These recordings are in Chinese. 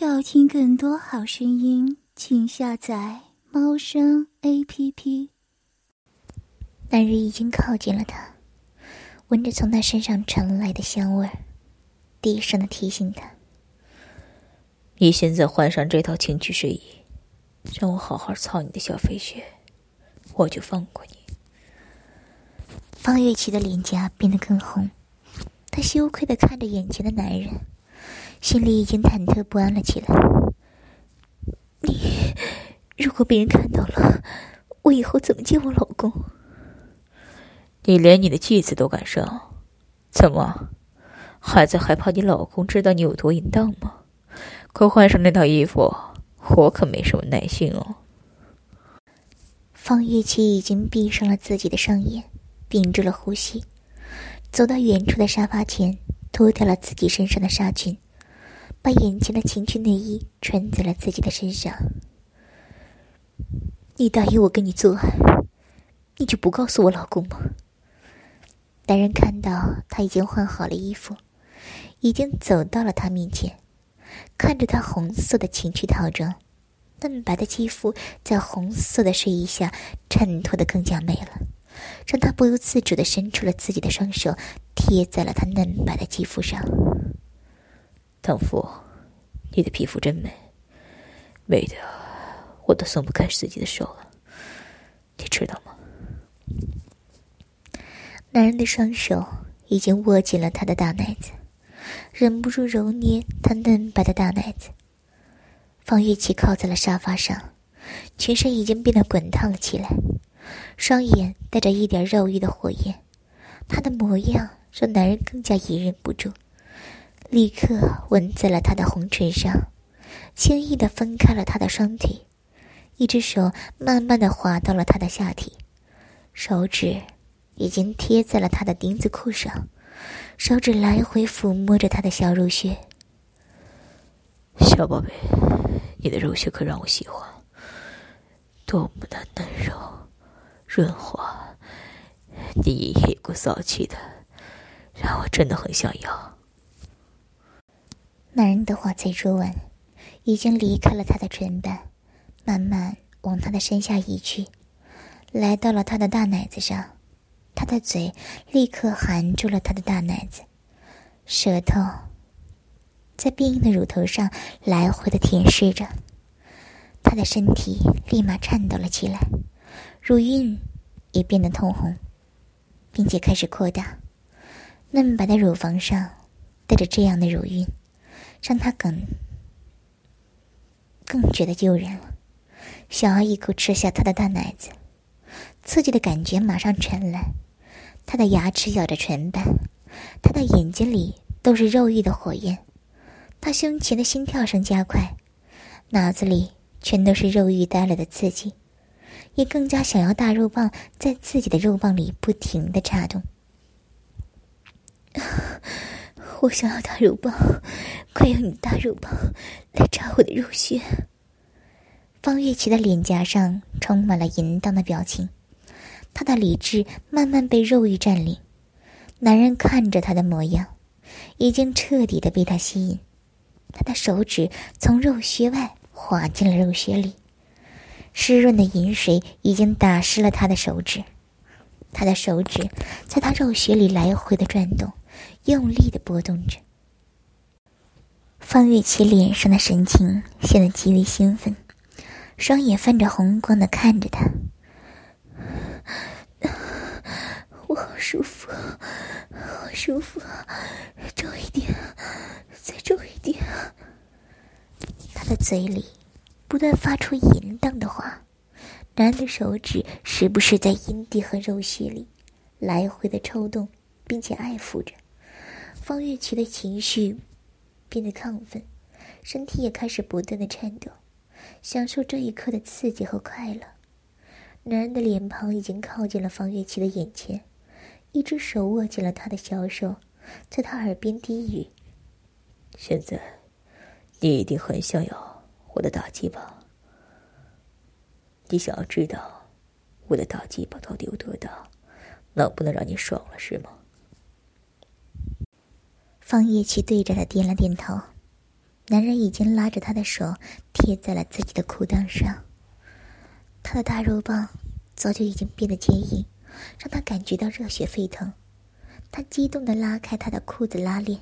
要听更多好声音，请下载猫声 A P P。男人已经靠近了她，闻着从他身上传来的香味儿，低声的提醒他：“你现在换上这套情趣睡衣，让我好好操你的小飞雪，我就放过你。”方月琪的脸颊变得更红，她羞愧的看着眼前的男人。心里已经忐忑不安了起来。你如果被人看到了，我以后怎么见我老公？你连你的继子都敢上，怎么还在害怕你老公知道你有多淫荡吗？快换上那套衣服，我可没什么耐心哦。方月琪已经闭上了自己的双眼，屏住了呼吸，走到远处的沙发前，脱掉了自己身上的纱裙。把眼前的情趣内衣穿在了自己的身上。你答应我跟你做爱，你就不告诉我老公吗？男人看到他已经换好了衣服，已经走到了他面前，看着他红色的情趣套装，嫩白的肌肤在红色的睡衣下衬托的更加美了，让他不由自主的伸出了自己的双手，贴在了他嫩白的肌肤上。唐夫，你的皮肤真美，美的我都松不开自己的手了，你知道吗？男人的双手已经握紧了他的大奶子，忍不住揉捏他嫩白的大奶子。方玉琪靠在了沙发上，全身已经变得滚烫了起来，双眼带着一点肉欲的火焰，他的模样让男人更加隐忍不住。立刻吻在了他的红唇上，轻易的分开了他的双腿，一只手慢慢的滑到了他的下体，手指已经贴在了他的丁字裤上，手指来回抚摸着他的小肉穴。小宝贝，你的肉穴可让我喜欢，多么的嫩柔、润滑，你一股骚气的，让我真的很想要。男人的话才说完，已经离开了他的唇瓣，慢慢往他的身下移去，来到了他的大奶子上，他的嘴立刻含住了他的大奶子，舌头在变硬的乳头上来回的舔舐着，他的身体立马颤抖了起来，乳晕也变得通红，并且开始扩大，嫩白的乳房上带着这样的乳晕。让他更更觉得诱人了，想要一口吃下他的大奶子，刺激的感觉马上传来。他的牙齿咬着唇瓣，他的眼睛里都是肉欲的火焰，他胸前的心跳声加快，脑子里全都是肉欲带来的刺激，也更加想要大肉棒在自己的肉棒里不停的插动。我想要大肉棒，快用你的大肉棒来扎我的肉穴。方月琪的脸颊上充满了淫荡的表情，她的理智慢慢被肉欲占领。男人看着她的模样，已经彻底的被她吸引。他的手指从肉穴外滑进了肉穴里，湿润的饮水已经打湿了他的手指。他的手指在他肉穴里来回的转动。用力的拨动着，方月琪脸上的神情显得极为兴奋，双眼泛着红光的看着他。我好舒服，好舒服，重一点，再重一点。他的嘴里不断发出淫荡的话，男的手指时不时在阴蒂和肉穴里来回的抽动，并且爱抚着。方月琪的情绪变得亢奋，身体也开始不断的颤抖，享受这一刻的刺激和快乐。男人的脸庞已经靠近了方月琪的眼前，一只手握紧了他的小手，在他耳边低语：“现在，你一定很想要我的大鸡巴。你想要知道我的大鸡巴到底有多大，能不能让你爽了，是吗？”方叶琪对着他点了点头，男人已经拉着她的手贴在了自己的裤裆上，他的大肉棒早就已经变得坚硬，让他感觉到热血沸腾。他激动地拉开他的裤子拉链，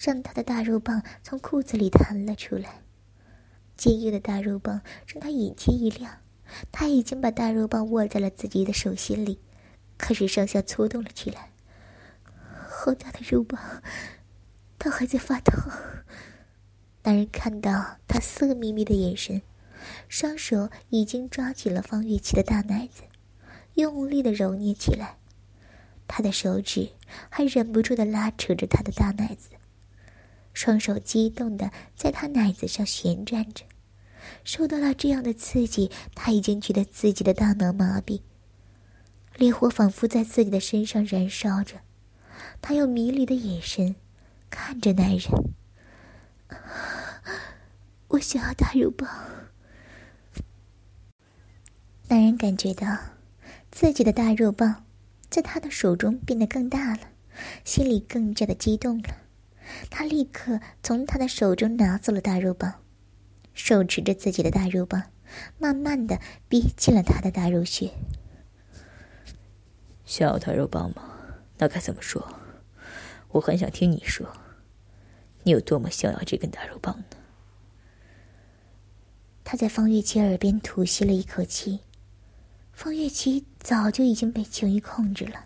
让他的大肉棒从裤子里弹了出来。坚硬的大肉棒让他眼睛一亮，他已经把大肉棒握在了自己的手心里，开始上下搓动了起来。好大的肉棒，他还在发烫。男人看到他色眯眯的眼神，双手已经抓紧了方玉琪的大奶子，用力的揉捏起来。他的手指还忍不住的拉扯着他的大奶子。双手激动的在他奶子上旋转着，受到了这样的刺激，他已经觉得自己的大脑麻痹，烈火仿佛在自己的身上燃烧着。他用迷离的眼神看着男人，我想要大肉棒。男人感觉到自己的大肉棒在他的手中变得更大了，心里更加的激动了。他立刻从他的手中拿走了大肉棒，手持着自己的大肉棒，慢慢的逼近了他的大肉穴。想要大肉棒吗？那该怎么说？我很想听你说，你有多么想要这根大肉棒呢？他在方月琪耳边吐息了一口气。方月琪早就已经被情欲控制了，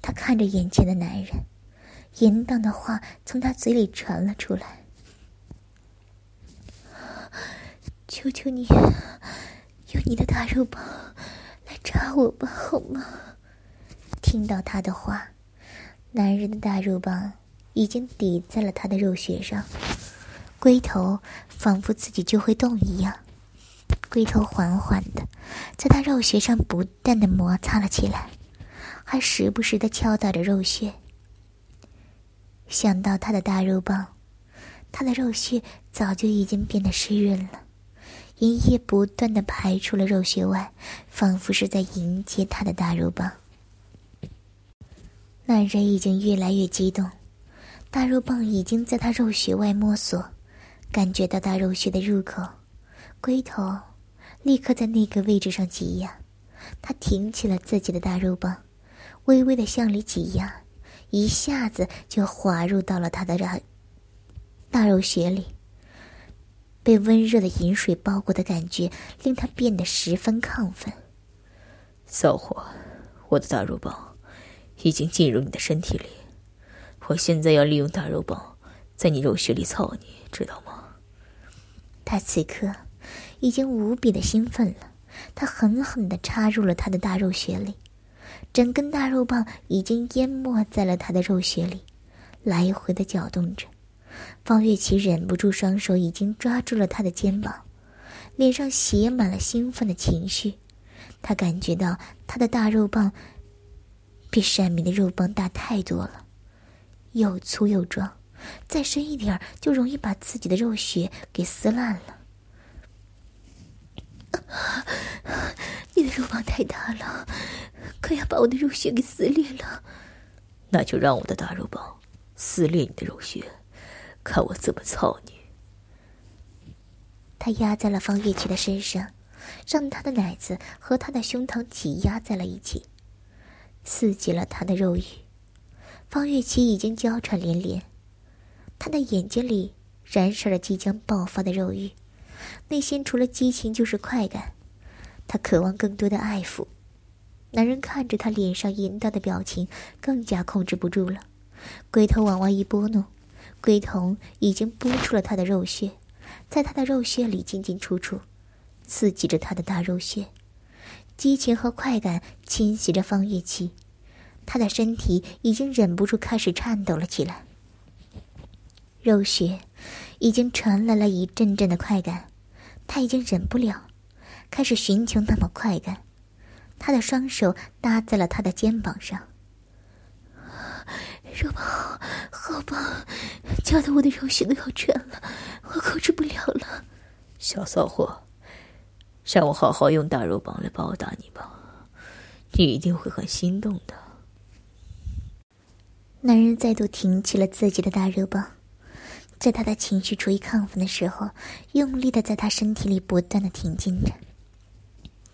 他看着眼前的男人。淫荡的话从他嘴里传了出来：“求求你，用你的大肉棒来扎我吧，好吗？”听到他的话，男人的大肉棒已经抵在了他的肉穴上，龟头仿佛自己就会动一样，龟头缓缓的在他肉穴上不断的摩擦了起来，还时不时的敲打着肉穴。想到他的大肉棒，他的肉穴早就已经变得湿润了，银液不断的排出了肉穴外，仿佛是在迎接他的大肉棒。男人已经越来越激动，大肉棒已经在他肉穴外摸索，感觉到大肉穴的入口，龟头立刻在那个位置上挤压，他挺起了自己的大肉棒，微微的向里挤压。一下子就滑入到了他的大大肉穴里，被温热的饮水包裹的感觉令他变得十分亢奋。骚货，我的大肉棒已经进入你的身体里，我现在要利用大肉棒在你肉穴里操你，知道吗？他此刻已经无比的兴奋了，他狠狠的插入了他的大肉穴里。整根大肉棒已经淹没在了他的肉穴里，来回的搅动着。方月琪忍不住双手已经抓住了他的肩膀，脸上写满了兴奋的情绪。他感觉到他的大肉棒比善明的肉棒大太多了，又粗又壮，再深一点就容易把自己的肉血给撕烂了。你的肉棒太大了。快要把我的肉血给撕裂了，那就让我的大肉棒撕裂你的肉血，看我怎么操你！他压在了方月琪的身上，让他的奶子和他的胸膛挤压在了一起，刺激了他的肉欲。方月琪已经娇喘连连，他的眼睛里燃烧着即将爆发的肉欲，内心除了激情就是快感，他渴望更多的爱抚。男人看着他脸上淫荡的表情，更加控制不住了，龟头往外一拨弄，龟头已经拨出了他的肉穴，在他的肉穴里进进出出，刺激着他的大肉穴，激情和快感侵袭着方月琪，他的身体已经忍不住开始颤抖了起来。肉穴已经传来了一阵阵的快感，他已经忍不了，开始寻求那么快感。他的双手搭在了他的肩膀上，肉棒，好棒，夹得我的肉穴都要穿了，我控制不了了。小骚货，让我好好用大肉棒来报答你吧，你一定会很心动的。男人再度挺起了自己的大肉棒，在他的情绪处于亢奋的时候，用力的在他身体里不断的挺进着。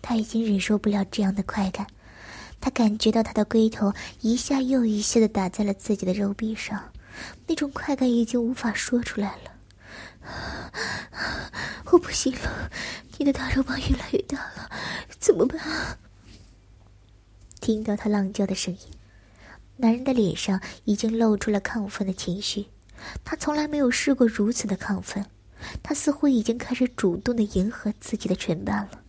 他已经忍受不了这样的快感，他感觉到他的龟头一下又一下的打在了自己的肉壁上，那种快感已经无法说出来了。我不行了，你的大肉棒越来越大了，怎么办？听到他浪叫的声音，男人的脸上已经露出了亢奋的情绪。他从来没有试过如此的亢奋，他似乎已经开始主动的迎合自己的唇瓣了。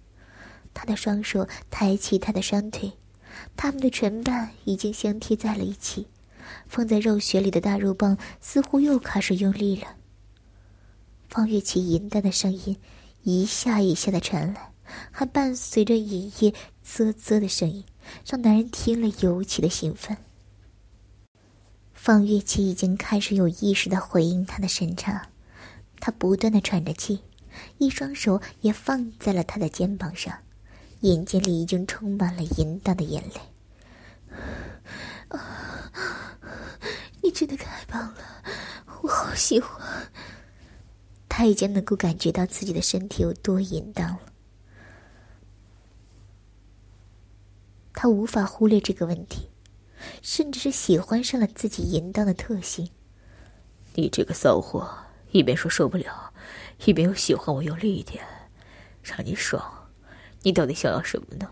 他的双手抬起他的双腿，他们的唇瓣已经相贴在了一起。放在肉穴里的大肉棒似乎又开始用力了。方月琪淫荡的声音一下一下的传来，还伴随着隐夜啧啧的声音，让男人听了尤其的兴奋。方月琪已经开始有意识的回应他的审查，他不断的喘着气，一双手也放在了他的肩膀上，眼睛里已经充满了淫荡的眼泪。啊，你真的太棒了，我好喜欢。他已经能够感觉到自己的身体有多淫荡了，他无法忽略这个问题。甚至是喜欢上了自己淫荡的特性。你这个骚货，一边说受不了，一边又喜欢我用力一点，让你爽。你到底想要什么呢？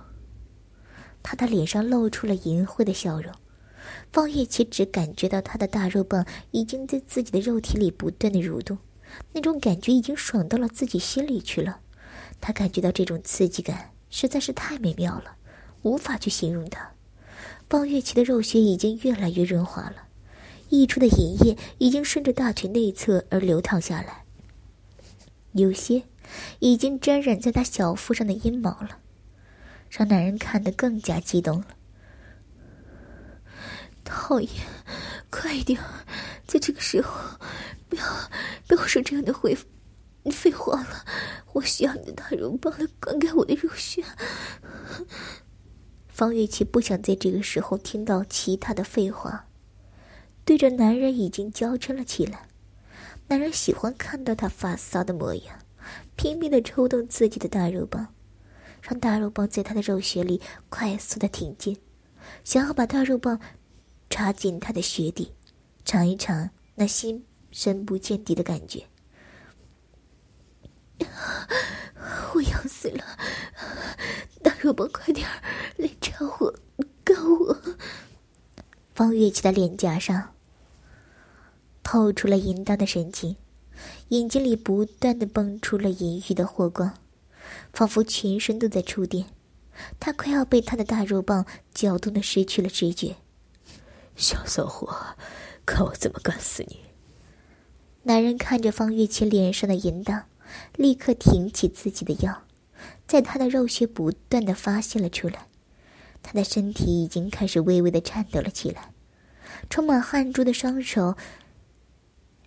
他的脸上露出了淫秽的笑容。方叶琪只感觉到他的大肉棒已经在自己的肉体里不断的蠕动，那种感觉已经爽到了自己心里去了。他感觉到这种刺激感实在是太美妙了，无法去形容它。方月琪的肉穴已经越来越润滑了，溢出的饮液已经顺着大腿内侧而流淌下来，有些已经沾染在她小腹上的阴毛了，让男人看得更加激动了。讨厌，快一点，在这个时候，不要不要说这样的废废话了，我需要你的大肉棒来灌溉我的肉穴。方月琪不想在这个时候听到其他的废话，对着男人已经娇嗔了起来。男人喜欢看到他发骚的模样，拼命的抽动自己的大肉棒，让大肉棒在他的肉穴里快速的挺进，想要把大肉棒插进他的穴底，尝一尝那心深不见底的感觉。我要死了！大肉棒，快点儿来插我，告我！方月琪的脸颊上透出了淫荡的神情，眼睛里不断的蹦出了淫欲的火光，仿佛全身都在触电。他快要被他的大肉棒搅动的失去了知觉。小骚货，看我怎么干死你！男人看着方月琪脸上的淫荡。立刻挺起自己的腰，在他的肉穴不断的发泄了出来，他的身体已经开始微微的颤抖了起来，充满汗珠的双手、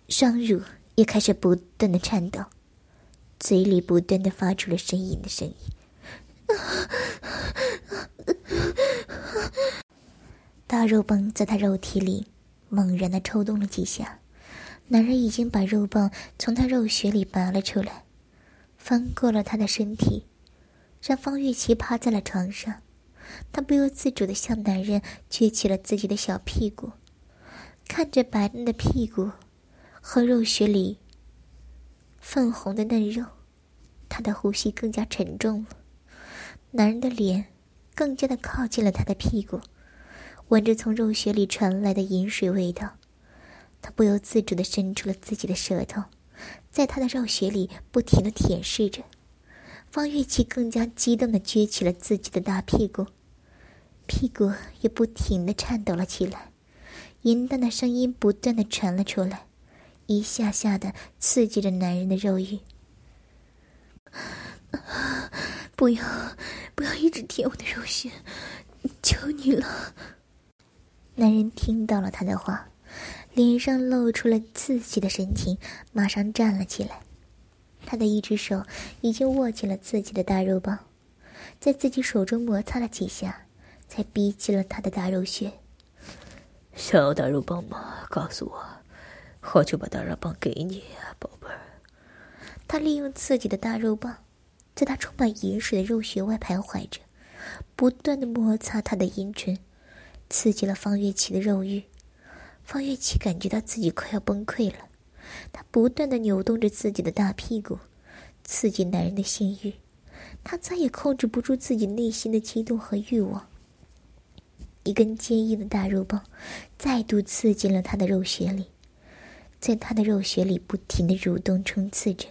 双乳也开始不断的颤抖，嘴里不断的发出了呻吟的声音。大肉棒在他肉体里猛然的抽动了几下。男人已经把肉棒从他肉穴里拔了出来，翻过了他的身体，让方玉琪趴在了床上。他不由自主的向男人撅起了自己的小屁股，看着白嫩的屁股和肉穴里粉红的嫩肉，他的呼吸更加沉重了。男人的脸更加的靠近了他的屁股，闻着从肉穴里传来的饮水味道。他不由自主的伸出了自己的舌头，在他的肉穴里不停的舔舐着。方玉琪更加激动的撅起了自己的大屁股，屁股也不停的颤抖了起来，淫荡的声音不断的传了出来，一下下的刺激着男人的肉欲。不要，不要一直舔我的肉穴，求你了。男人听到了他的话。脸上露出了刺激的神情，马上站了起来。他的一只手已经握紧了自己的大肉棒，在自己手中摩擦了几下，才逼近了他的大肉穴。想要大肉棒吗？告诉我，我就把大肉棒给你呀，宝贝儿。他利用自己的大肉棒，在他充满盐水的肉穴外徘徊着，不断的摩擦他的阴唇，刺激了方月琪的肉欲。方月琪感觉到自己快要崩溃了，他不断的扭动着自己的大屁股，刺激男人的性欲。他再也控制不住自己内心的激动和欲望。一根坚硬的大肉棒再度刺进了他的肉穴里，在他的肉穴里不停的蠕动冲刺着，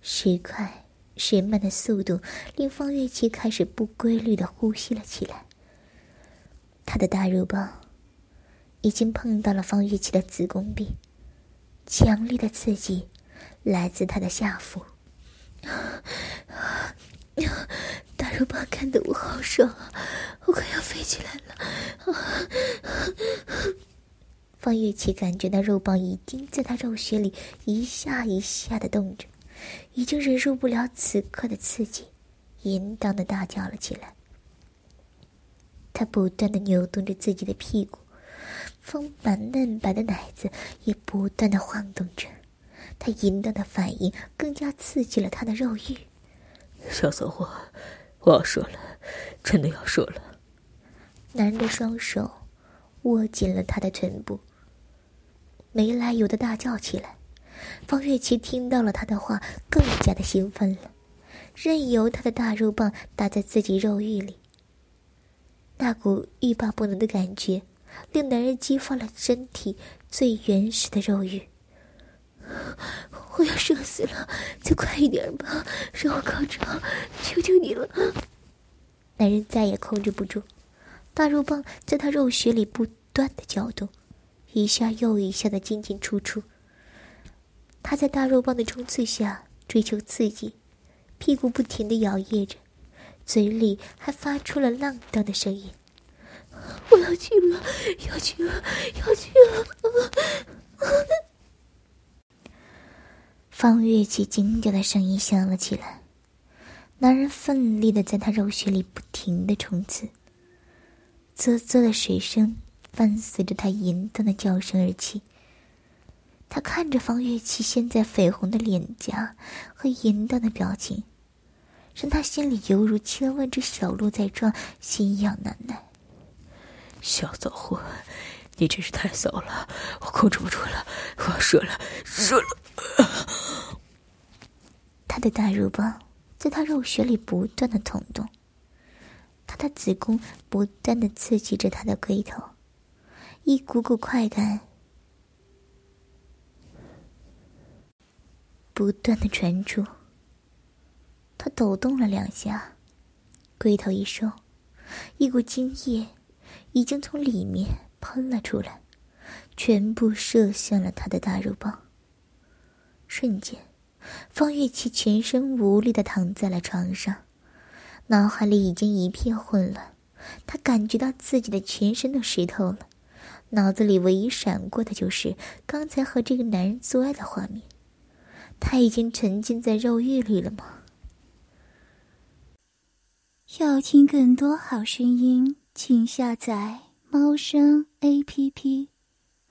时快时慢的速度令方月琪开始不规律的呼吸了起来。他的大肉棒已经碰到了方月琪的子宫壁，强烈的刺激来自他的下腹。大肉棒看得我好爽啊！我快要飞起来了。方月琪感觉到肉棒已经在他肉穴里一下一下的动着，已经忍受不了此刻的刺激，淫荡的大叫了起来。他不断的扭动着自己的屁股，丰满嫩白的奶子也不断的晃动着，他淫荡的反应更加刺激了他的肉欲。小骚货，我要说了，真的要说了。男人的双手握紧了他的臀部，没来由的大叫起来。方月琪听到了他的话，更加的兴奋了，任由他的大肉棒打在自己肉欲里。那股欲罢不能的感觉，令男人激发了身体最原始的肉欲。我要射死了，再快一点吧，让我高潮，求求你了！男人再也控制不住，大肉棒在他肉穴里不断的搅动，一下又一下的进进出出。他在大肉棒的冲刺下追求刺激，屁股不停的摇曳着，嘴里还发出了浪荡的声音：“我要去了，要去了，要去了！”方月琪惊叫的声音响了起来，男人奋力的在他肉穴里不停的冲刺，啧啧的水声伴随着他淫荡的叫声而起。他看着方月琪现在绯红的脸颊和淫荡的表情，让他心里犹如千万只小鹿在撞，心痒难耐。小骚货，你真是太骚了，我控制不住了，我要射了，射了！他的大肉棒在他肉穴里不断的捅动，他的子宫不断的刺激着他的龟头，一股股快感不断的传出。他抖动了两下，龟头一收，一股精液已经从里面喷了出来，全部射向了他的大肉棒。瞬间，方月琪全身无力的躺在了床上，脑海里已经一片混乱。他感觉到自己的全身都湿透了，脑子里唯一闪过的就是刚才和这个男人做爱的画面。他已经沉浸在肉欲里了吗？要听更多好声音，请下载猫声 A P P。